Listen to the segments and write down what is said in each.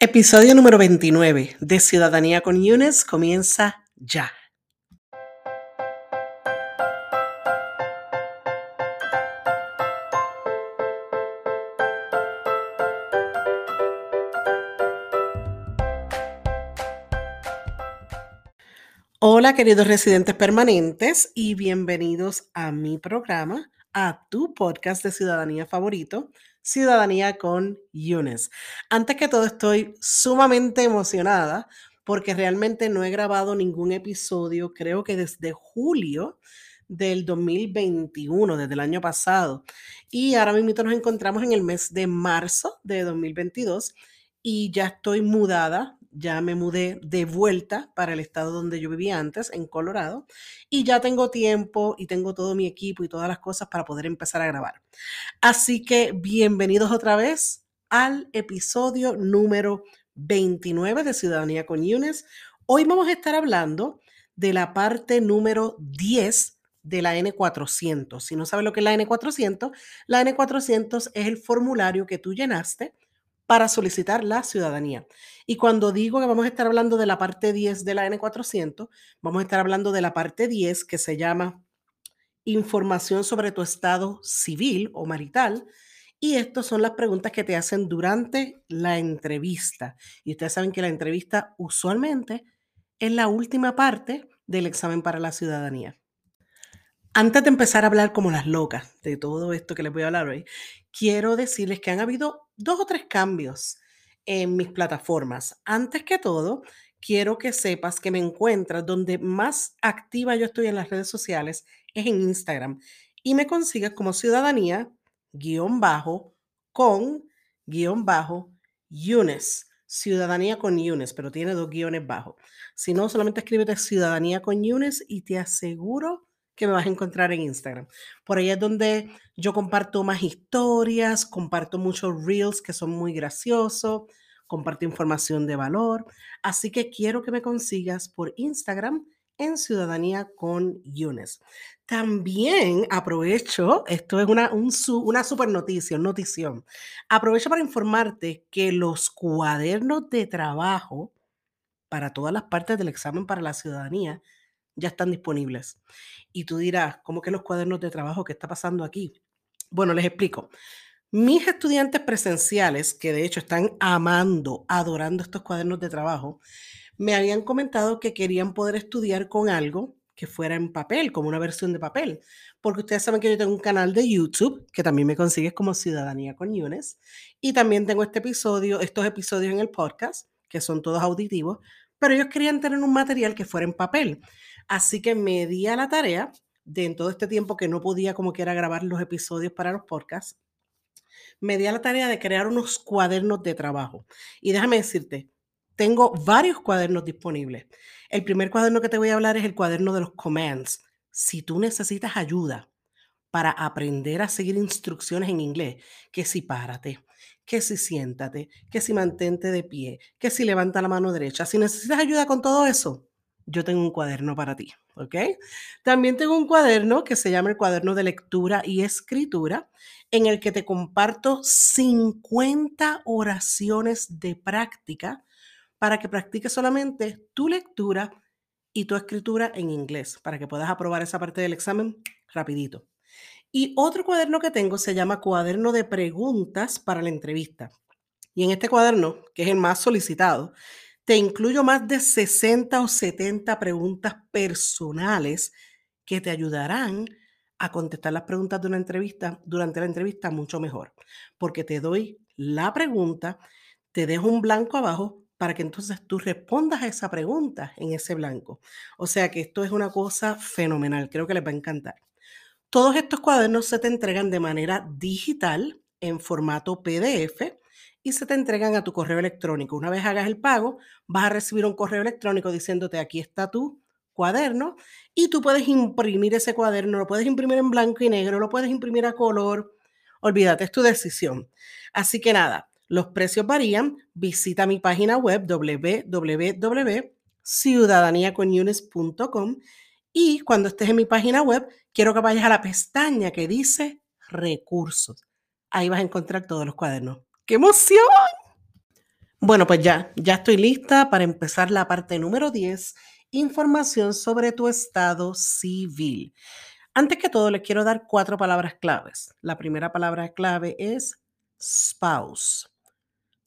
Episodio número 29 de Ciudadanía con Yunes comienza ya. Hola queridos residentes permanentes y bienvenidos a mi programa, a tu podcast de ciudadanía favorito, Ciudadanía con Yunes. Antes que todo estoy sumamente emocionada porque realmente no he grabado ningún episodio, creo que desde julio del 2021, desde el año pasado. Y ahora mismo nos encontramos en el mes de marzo de 2022 y ya estoy mudada ya me mudé de vuelta para el estado donde yo vivía antes, en Colorado, y ya tengo tiempo y tengo todo mi equipo y todas las cosas para poder empezar a grabar. Así que bienvenidos otra vez al episodio número 29 de Ciudadanía con Yunes. Hoy vamos a estar hablando de la parte número 10 de la N400. Si no sabes lo que es la N400, la N400 es el formulario que tú llenaste para solicitar la ciudadanía. Y cuando digo que vamos a estar hablando de la parte 10 de la N400, vamos a estar hablando de la parte 10 que se llama información sobre tu estado civil o marital. Y estas son las preguntas que te hacen durante la entrevista. Y ustedes saben que la entrevista usualmente es la última parte del examen para la ciudadanía. Antes de empezar a hablar como las locas de todo esto que les voy a hablar hoy, quiero decirles que han habido dos o tres cambios en mis plataformas. Antes que todo, quiero que sepas que me encuentras donde más activa yo estoy en las redes sociales es en Instagram y me consigues como ciudadanía guion bajo con guion bajo Yunes. Ciudadanía con Yunes, pero tiene dos guiones bajos. Si no, solamente escríbete Ciudadanía con Yunes y te aseguro que me vas a encontrar en Instagram. Por ahí es donde yo comparto más historias, comparto muchos reels que son muy graciosos, comparto información de valor. Así que quiero que me consigas por Instagram en Ciudadanía con Yunes. También aprovecho, esto es una, una super noticia, notición. Aprovecho para informarte que los cuadernos de trabajo para todas las partes del examen para la ciudadanía ya están disponibles. Y tú dirás, ¿cómo que los cuadernos de trabajo? ¿Qué está pasando aquí? Bueno, les explico. Mis estudiantes presenciales, que de hecho están amando, adorando estos cuadernos de trabajo, me habían comentado que querían poder estudiar con algo que fuera en papel, como una versión de papel. Porque ustedes saben que yo tengo un canal de YouTube, que también me consigues como Ciudadanía con Yunes, y también tengo este episodio, estos episodios en el podcast, que son todos auditivos, pero ellos querían tener un material que fuera en papel. Así que me di a la tarea de en todo este tiempo que no podía como quiera grabar los episodios para los podcasts, me di a la tarea de crear unos cuadernos de trabajo. Y déjame decirte, tengo varios cuadernos disponibles. El primer cuaderno que te voy a hablar es el cuaderno de los commands. Si tú necesitas ayuda para aprender a seguir instrucciones en inglés, que si párate, que si siéntate, que si mantente de pie, que si levanta la mano derecha, si necesitas ayuda con todo eso, yo tengo un cuaderno para ti, ¿ok? También tengo un cuaderno que se llama el cuaderno de lectura y escritura, en el que te comparto 50 oraciones de práctica para que practiques solamente tu lectura y tu escritura en inglés, para que puedas aprobar esa parte del examen rapidito. Y otro cuaderno que tengo se llama cuaderno de preguntas para la entrevista. Y en este cuaderno, que es el más solicitado, te incluyo más de 60 o 70 preguntas personales que te ayudarán a contestar las preguntas de una entrevista durante la entrevista mucho mejor, porque te doy la pregunta, te dejo un blanco abajo para que entonces tú respondas a esa pregunta en ese blanco. O sea que esto es una cosa fenomenal, creo que les va a encantar. Todos estos cuadernos se te entregan de manera digital en formato PDF y se te entregan a tu correo electrónico. Una vez hagas el pago, vas a recibir un correo electrónico diciéndote aquí está tu cuaderno y tú puedes imprimir ese cuaderno, lo puedes imprimir en blanco y negro, lo puedes imprimir a color. Olvídate, es tu decisión. Así que nada, los precios varían. Visita mi página web www.ciudadaniaconyunes.com y cuando estés en mi página web, quiero que vayas a la pestaña que dice recursos. Ahí vas a encontrar todos los cuadernos. ¡Qué emoción! Bueno, pues ya, ya estoy lista para empezar la parte número 10, información sobre tu estado civil. Antes que todo, les quiero dar cuatro palabras claves. La primera palabra clave es spouse.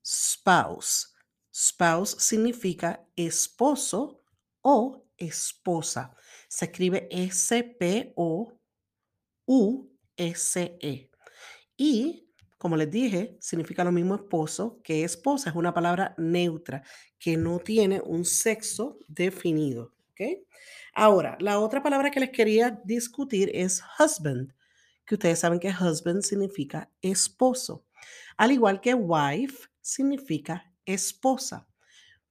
Spouse. Spouse significa esposo o esposa. Se escribe S-P-O-U-S-E. Y como les dije, significa lo mismo esposo que esposa. Es una palabra neutra que no tiene un sexo definido. Ahora, la otra palabra que les quería discutir es husband, que ustedes saben que husband significa esposo, al igual que wife significa esposa.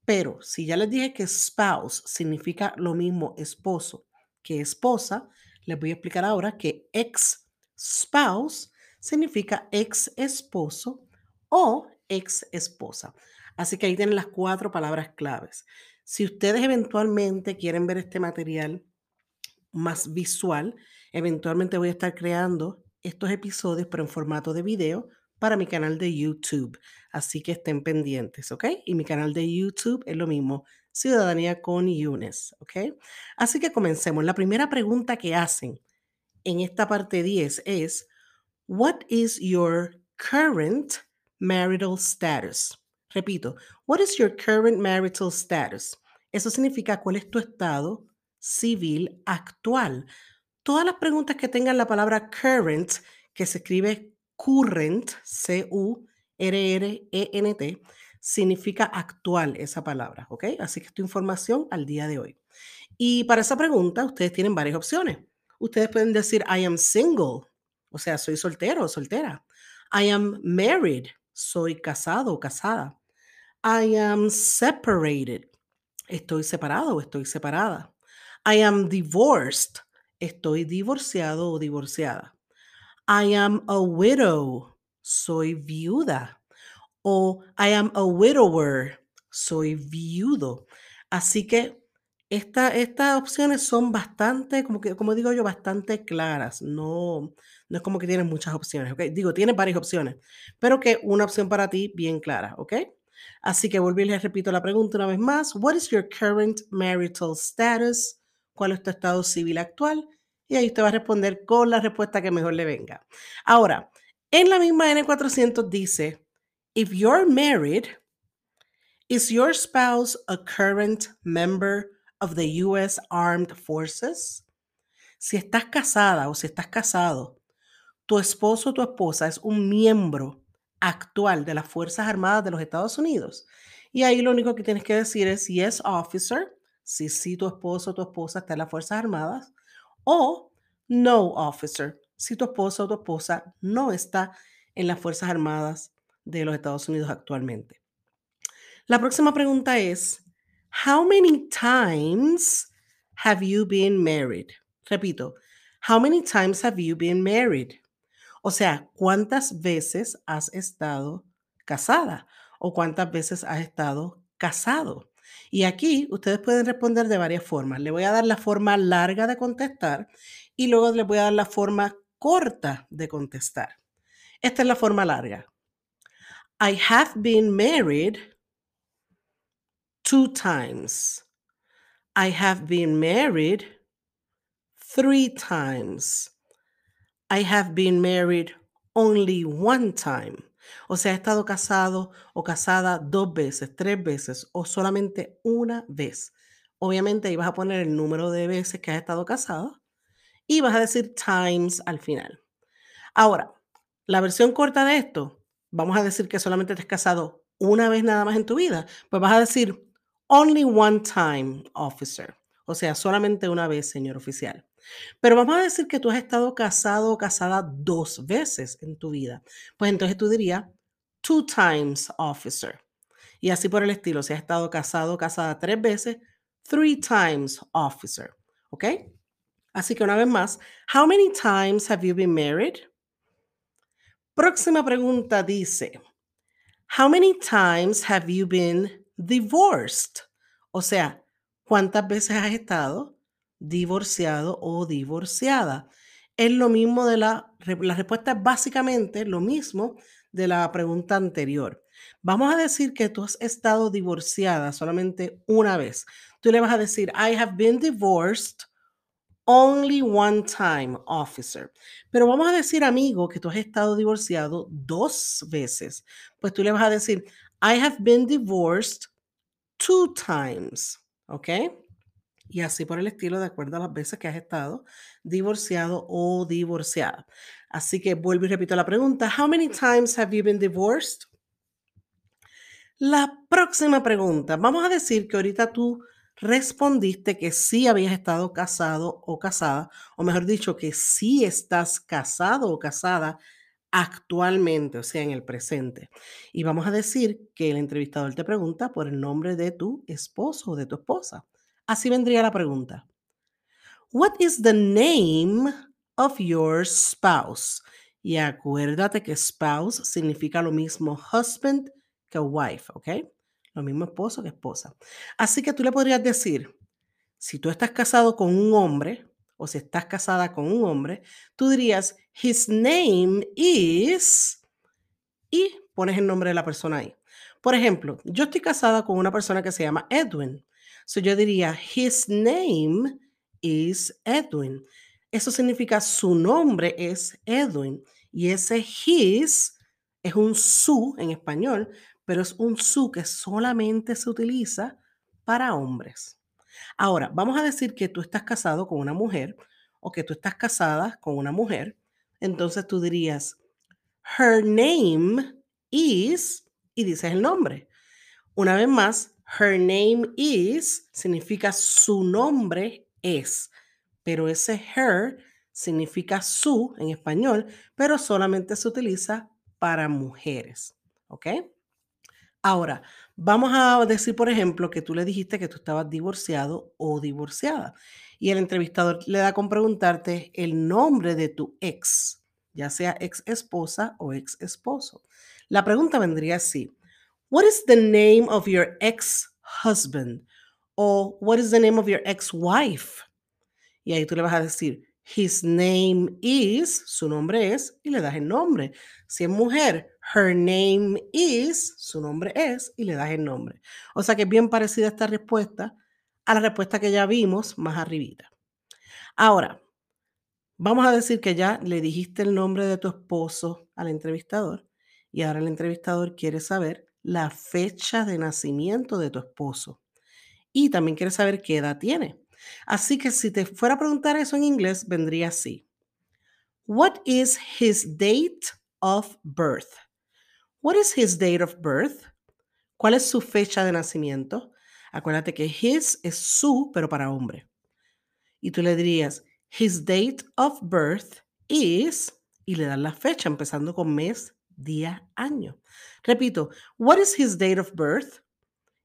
Pero si ya les dije que spouse significa lo mismo esposo que esposa, les voy a explicar ahora que ex spouse significa ex esposo o ex esposa. Así que ahí tienen las cuatro palabras claves. Si ustedes eventualmente quieren ver este material más visual, eventualmente voy a estar creando estos episodios, pero en formato de video para mi canal de YouTube. Así que estén pendientes, ¿ok? Y mi canal de YouTube es lo mismo, Ciudadanía con Yunes, ¿ok? Así que comencemos. La primera pregunta que hacen en esta parte 10 es, What is your current marital status? Repito, what is your current marital status? Eso significa cuál es tu estado civil actual. Todas las preguntas que tengan la palabra current, que se escribe current, C-U-R-R-E-N-T, significa actual esa palabra, ¿ok? Así que esta información al día de hoy. Y para esa pregunta, ustedes tienen varias opciones. Ustedes pueden decir, I am single, o sea, soy soltero o soltera. I am married. Soy casado o casada. I am separated. Estoy separado o estoy separada. I am divorced. Estoy divorciado o divorciada. I am a widow. Soy viuda. O I am a widower. Soy viudo. Así que estas opciones son bastante, como, que, como digo yo, bastante claras. No, no es como que tienes muchas opciones, ¿ok? Digo, tienes varias opciones, pero que una opción para ti bien clara, ¿ok? Así que volví y les repito la pregunta una vez más. What is your current marital status? ¿Cuál es tu estado civil actual? Y ahí usted va a responder con la respuesta que mejor le venga. Ahora, en la misma N400 dice, if you're married, is your spouse a current member of the U.S. Armed Forces? Si estás casada o si estás casado, tu esposo o tu esposa es un miembro actual de las Fuerzas Armadas de los Estados Unidos. Y ahí lo único que tienes que decir es yes, officer, si sí tu esposo o tu esposa está en las Fuerzas Armadas, o no, officer, si tu esposo o tu esposa no está en las Fuerzas Armadas de los Estados Unidos actualmente. La próxima pregunta es, How many times have you been married? Repito, how many times have you been married? O sea, ¿cuántas veces has estado casada o cuántas veces has estado casado? Y aquí ustedes pueden responder de varias formas. Le voy a dar la forma larga de contestar y luego les voy a dar la forma corta de contestar. Esta es la forma larga. I have been married two times. I have been married three times. I have been married only one time. O sea, he estado casado o casada dos veces, tres veces o solamente una vez. Obviamente ahí vas a poner el número de veces que has estado casado y vas a decir times al final. Ahora, la versión corta de esto, vamos a decir que solamente te has casado una vez nada más en tu vida, pues vas a decir Only one time, officer. O sea, solamente una vez, señor oficial. Pero vamos a decir que tú has estado casado o casada dos veces en tu vida. Pues entonces tú dirías two times, officer. Y así por el estilo. Si has estado casado o casada tres veces, three times, officer. ¿Ok? Así que una vez más, how many times have you been married? Próxima pregunta dice, how many times have you been divorced. O sea, ¿cuántas veces has estado divorciado o divorciada? Es lo mismo de la, la respuesta es básicamente lo mismo de la pregunta anterior. Vamos a decir que tú has estado divorciada solamente una vez. Tú le vas a decir, I have been divorced only one time, officer. Pero vamos a decir, amigo, que tú has estado divorciado dos veces. Pues tú le vas a decir, I have been divorced two times. ¿Ok? Y así por el estilo, de acuerdo a las veces que has estado divorciado o divorciada. Así que vuelvo y repito la pregunta. How many times have you been divorced? La próxima pregunta. Vamos a decir que ahorita tú respondiste que sí habías estado casado o casada, o mejor dicho, que sí estás casado o casada actualmente, o sea, en el presente. Y vamos a decir que el entrevistador te pregunta por el nombre de tu esposo o de tu esposa. Así vendría la pregunta. What is the name of your spouse? Y acuérdate que spouse significa lo mismo husband que wife, ¿ok? Lo mismo esposo que esposa. Así que tú le podrías decir, si tú estás casado con un hombre o si estás casada con un hombre, tú dirías, his name is, y pones el nombre de la persona ahí. Por ejemplo, yo estoy casada con una persona que se llama Edwin. So yo diría, his name is Edwin. Eso significa su nombre es Edwin. Y ese his es un su en español, pero es un su que solamente se utiliza para hombres. Ahora, vamos a decir que tú estás casado con una mujer o que tú estás casada con una mujer. Entonces tú dirías, her name is, y dices el nombre. Una vez más, Her name is significa su nombre es, pero ese her significa su en español, pero solamente se utiliza para mujeres. ¿Ok? Ahora, vamos a decir, por ejemplo, que tú le dijiste que tú estabas divorciado o divorciada y el entrevistador le da con preguntarte el nombre de tu ex, ya sea ex esposa o ex esposo. La pregunta vendría así. What is the name of your ex-husband? O what is the name of your ex-wife? Y ahí tú le vas a decir, his name is, su nombre es, y le das el nombre. Si es mujer, her name is, su nombre es, y le das el nombre. O sea que es bien parecida esta respuesta a la respuesta que ya vimos más arribita. Ahora, vamos a decir que ya le dijiste el nombre de tu esposo al entrevistador y ahora el entrevistador quiere saber la fecha de nacimiento de tu esposo. Y también quieres saber qué edad tiene. Así que si te fuera a preguntar eso en inglés, vendría así. What is his date of birth? What is his date of birth? ¿Cuál es su fecha de nacimiento? Acuérdate que his es su, pero para hombre. Y tú le dirías, his date of birth is, y le das la fecha, empezando con mes, día, año. Repito, what is his date of birth?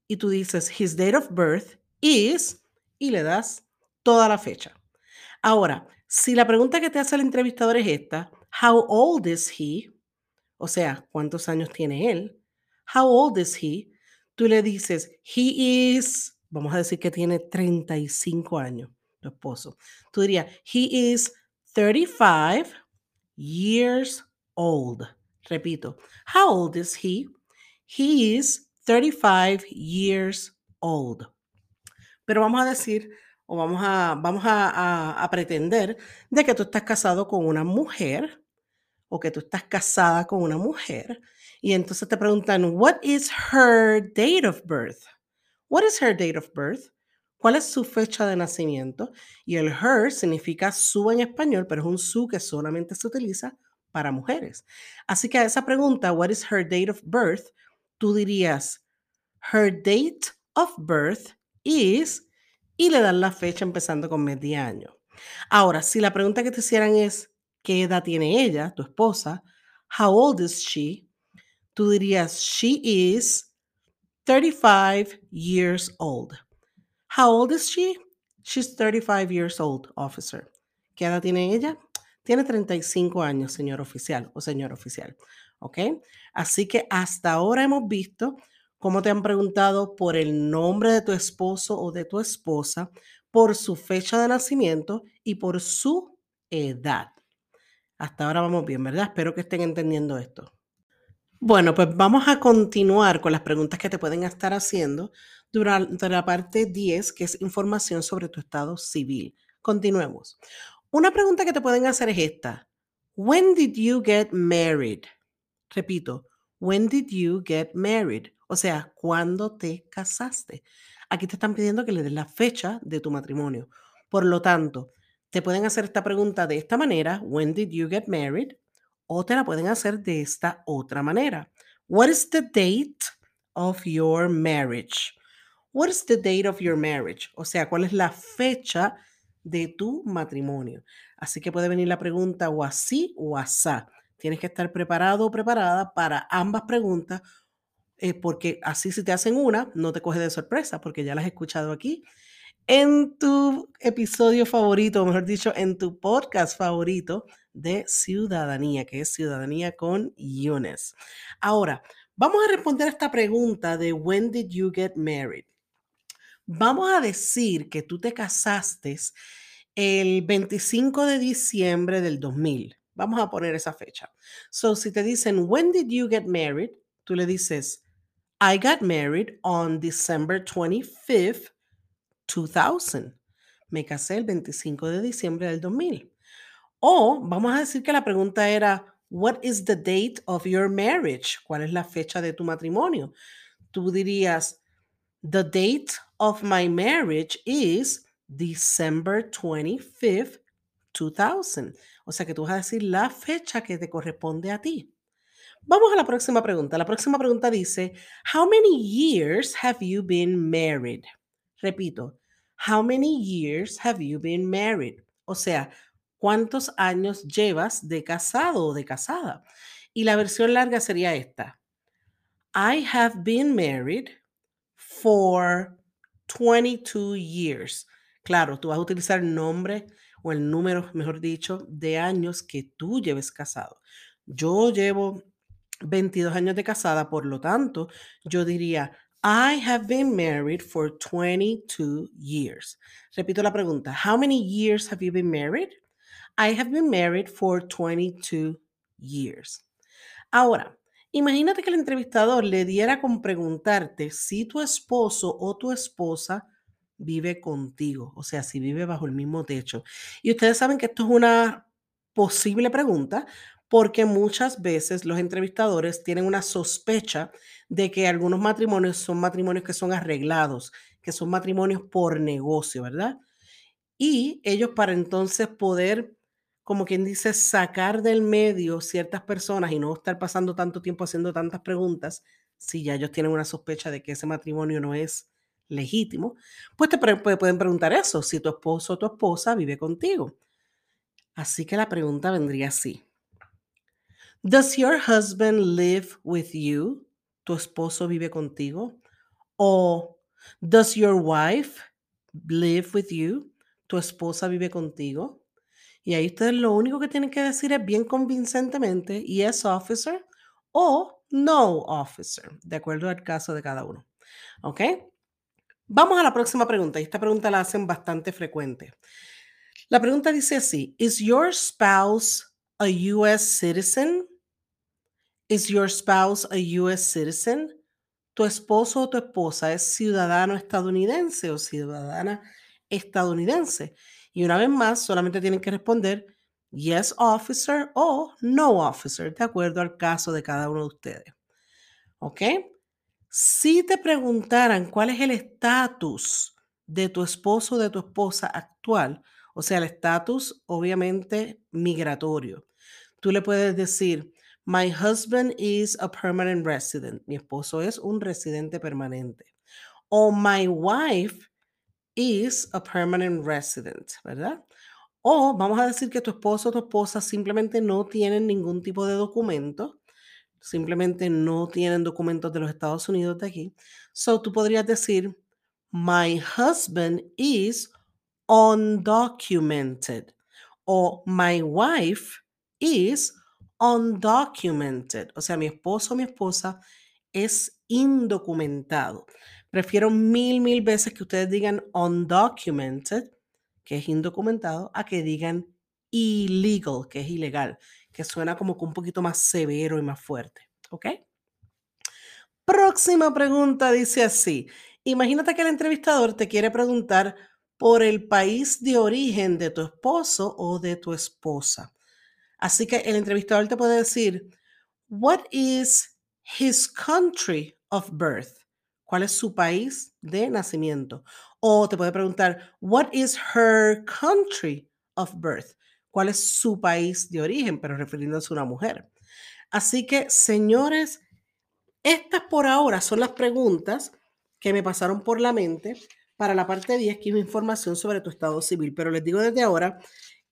Y tú dices, his date of birth is, y le das toda la fecha. Ahora, si la pregunta que te hace el entrevistador es esta, how old is he? O sea, ¿cuántos años tiene él? How old is he? Tú le dices, he is, vamos a decir que tiene 35 años, tu esposo. Tú dirías, he is 35 years old. Repito, how old is he? He is 35 years old. Pero vamos a decir, o vamos a, vamos a, a, pretender de que tú estás casado con una mujer o que tú estás casada con una mujer. Y entonces te preguntan, what is her date of birth? What is her date of birth? ¿Cuál es su fecha de nacimiento? Y el her significa su en español, pero es un su que solamente se utiliza para mujeres. Así que a esa pregunta, what is her date of birth? Tú dirías, her date of birth is, y le das la fecha empezando con mes de año. Ahora, si la pregunta que te hicieran es, ¿qué edad tiene ella, tu esposa? How old is she? Tú dirías, she is 35 years old. How old is she? She's 35 years old, officer. ¿Qué edad tiene ella? Tiene 35 años, señor oficial o señor oficial. ¿Ok? Así que hasta ahora hemos visto cómo te han preguntado por el nombre de tu esposo o de tu esposa, por su fecha de nacimiento y por su edad. Hasta ahora vamos bien, ¿verdad? Espero que estén entendiendo esto. Bueno, pues vamos a continuar con las preguntas que te pueden estar haciendo durante la parte 10, que es información sobre tu estado civil. Continuemos. Una pregunta que te pueden hacer es esta. When did you get married? Repito, when did you get married? O sea, ¿cuándo te casaste? Aquí te están pidiendo que le des la fecha de tu matrimonio. Por lo tanto, te pueden hacer esta pregunta de esta manera, when did you get married? O te la pueden hacer de esta otra manera. What is the date of your marriage? What is the date of your marriage? O sea, ¿cuál es la fecha de tu matrimonio? Así que puede venir la pregunta o así o asá. Tienes que estar preparado o preparada para ambas preguntas, eh, porque así si te hacen una, no te coge de sorpresa, porque ya las he escuchado aquí en tu episodio favorito, mejor dicho, en tu podcast favorito de ciudadanía, que es Ciudadanía con Yunes. Ahora, vamos a responder esta pregunta de When did you get married? Vamos a decir que tú te casaste el 25 de diciembre del 2000. Vamos a poner esa fecha. So, si te dicen, When did you get married? Tú le dices, I got married on December 25th, 2000. Me casé el 25 de diciembre del 2000. O vamos a decir que la pregunta era, What is the date of your marriage? ¿Cuál es la fecha de tu matrimonio? Tú dirías, The date of my marriage is December 25th, 2000. O sea que tú vas a decir la fecha que te corresponde a ti. Vamos a la próxima pregunta. La próxima pregunta dice, How many years have you been married? Repito, How many years have you been married? O sea, ¿cuántos años llevas de casado o de casada? Y la versión larga sería esta. I have been married for 22 years. Claro, tú vas a utilizar el nombre o el número, mejor dicho, de años que tú lleves casado. Yo llevo 22 años de casada, por lo tanto, yo diría, I have been married for 22 years. Repito la pregunta. How many years have you been married? I have been married for 22 years. Ahora, imagínate que el entrevistador le diera con preguntarte si tu esposo o tu esposa vive contigo, o sea, si vive bajo el mismo techo. Y ustedes saben que esto es una posible pregunta porque muchas veces los entrevistadores tienen una sospecha de que algunos matrimonios son matrimonios que son arreglados, que son matrimonios por negocio, ¿verdad? Y ellos para entonces poder, como quien dice, sacar del medio ciertas personas y no estar pasando tanto tiempo haciendo tantas preguntas, si ya ellos tienen una sospecha de que ese matrimonio no es legítimo, pues te pueden preguntar eso, si tu esposo o tu esposa vive contigo. Así que la pregunta vendría así. Does your husband live with you? ¿Tu esposo vive contigo? O Does your wife live with you? ¿Tu esposa vive contigo? Y ahí ustedes lo único que tienen que decir es bien convincentemente, yes officer o no officer, de acuerdo al caso de cada uno. ¿Ok? Vamos a la próxima pregunta. Y esta pregunta la hacen bastante frecuente. La pregunta dice así, ¿Is your spouse a US citizen? Is your spouse a US citizen? ¿Tu esposo o tu esposa es ciudadano estadounidense o ciudadana estadounidense? Y una vez más, solamente tienen que responder yes officer o no officer, de acuerdo al caso de cada uno de ustedes. ¿Ok? Si te preguntaran cuál es el estatus de tu esposo o de tu esposa actual, o sea, el estatus obviamente migratorio, tú le puedes decir, My husband is a permanent resident. Mi esposo es un residente permanente. O my wife is a permanent resident, ¿verdad? O vamos a decir que tu esposo o tu esposa simplemente no tienen ningún tipo de documento, simplemente no tienen documentos de los Estados Unidos de aquí. So tú podrías decir, my husband is undocumented. O my wife is undocumented, o sea, mi esposo o mi esposa es indocumentado. Prefiero mil, mil veces que ustedes digan undocumented, que es indocumentado, a que digan illegal, que es ilegal, que suena como que un poquito más severo y más fuerte. ¿Ok? Próxima pregunta dice así. Imagínate que el entrevistador te quiere preguntar por el país de origen de tu esposo o de tu esposa. Así que el entrevistador te puede decir, What is his country of birth? ¿Cuál es su país de nacimiento? O te puede preguntar, What is her country of birth? ¿Cuál es su país de origen? Pero refiriéndose a una mujer. Así que, señores, estas por ahora son las preguntas que me pasaron por la mente para la parte 10, que es información sobre tu estado civil. Pero les digo desde ahora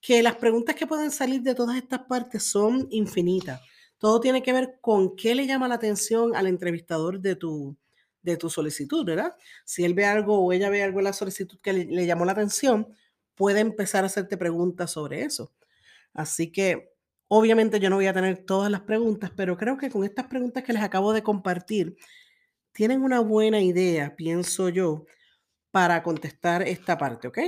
que las preguntas que pueden salir de todas estas partes son infinitas. Todo tiene que ver con qué le llama la atención al entrevistador de tu, de tu solicitud, ¿verdad? Si él ve algo o ella ve algo en la solicitud que le, le llamó la atención, puede empezar a hacerte preguntas sobre eso. Así que obviamente yo no voy a tener todas las preguntas, pero creo que con estas preguntas que les acabo de compartir, tienen una buena idea, pienso yo, para contestar esta parte, ¿ok?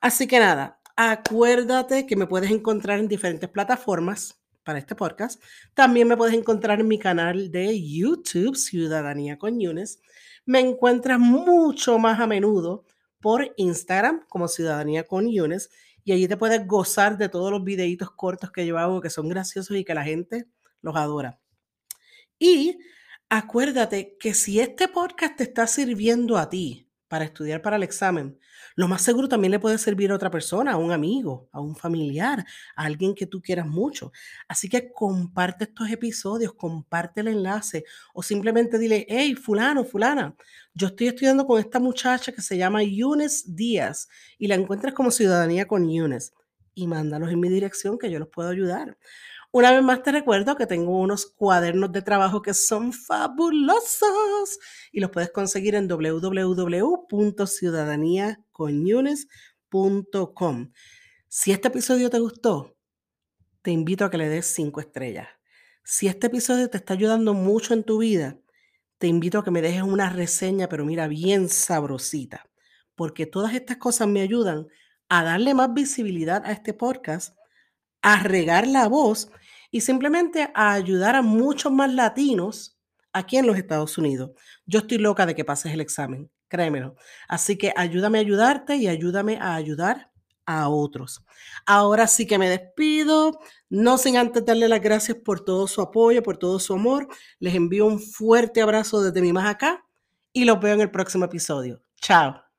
Así que nada, acuérdate que me puedes encontrar en diferentes plataformas para este podcast. También me puedes encontrar en mi canal de YouTube, Ciudadanía con Yunes. Me encuentras mucho más a menudo por Instagram como Ciudadanía con Yunes y allí te puedes gozar de todos los videitos cortos que yo hago que son graciosos y que la gente los adora. Y acuérdate que si este podcast te está sirviendo a ti para estudiar para el examen, lo más seguro también le puede servir a otra persona, a un amigo, a un familiar, a alguien que tú quieras mucho. Así que comparte estos episodios, comparte el enlace o simplemente dile, hey, fulano, fulana, yo estoy estudiando con esta muchacha que se llama Yunes Díaz y la encuentras como ciudadanía con Yunes y mándalos en mi dirección que yo los puedo ayudar. Una vez más te recuerdo que tengo unos cuadernos de trabajo que son fabulosos y los puedes conseguir en www.ciudadaniaconyunes.com. Si este episodio te gustó, te invito a que le des cinco estrellas. Si este episodio te está ayudando mucho en tu vida, te invito a que me dejes una reseña, pero mira, bien sabrosita, porque todas estas cosas me ayudan a darle más visibilidad a este podcast, a regar la voz y simplemente a ayudar a muchos más latinos aquí en los Estados Unidos. Yo estoy loca de que pases el examen, créemelo. Así que ayúdame a ayudarte y ayúdame a ayudar a otros. Ahora sí que me despido, no sin antes darle las gracias por todo su apoyo, por todo su amor. Les envío un fuerte abrazo desde mi más acá y los veo en el próximo episodio. Chao.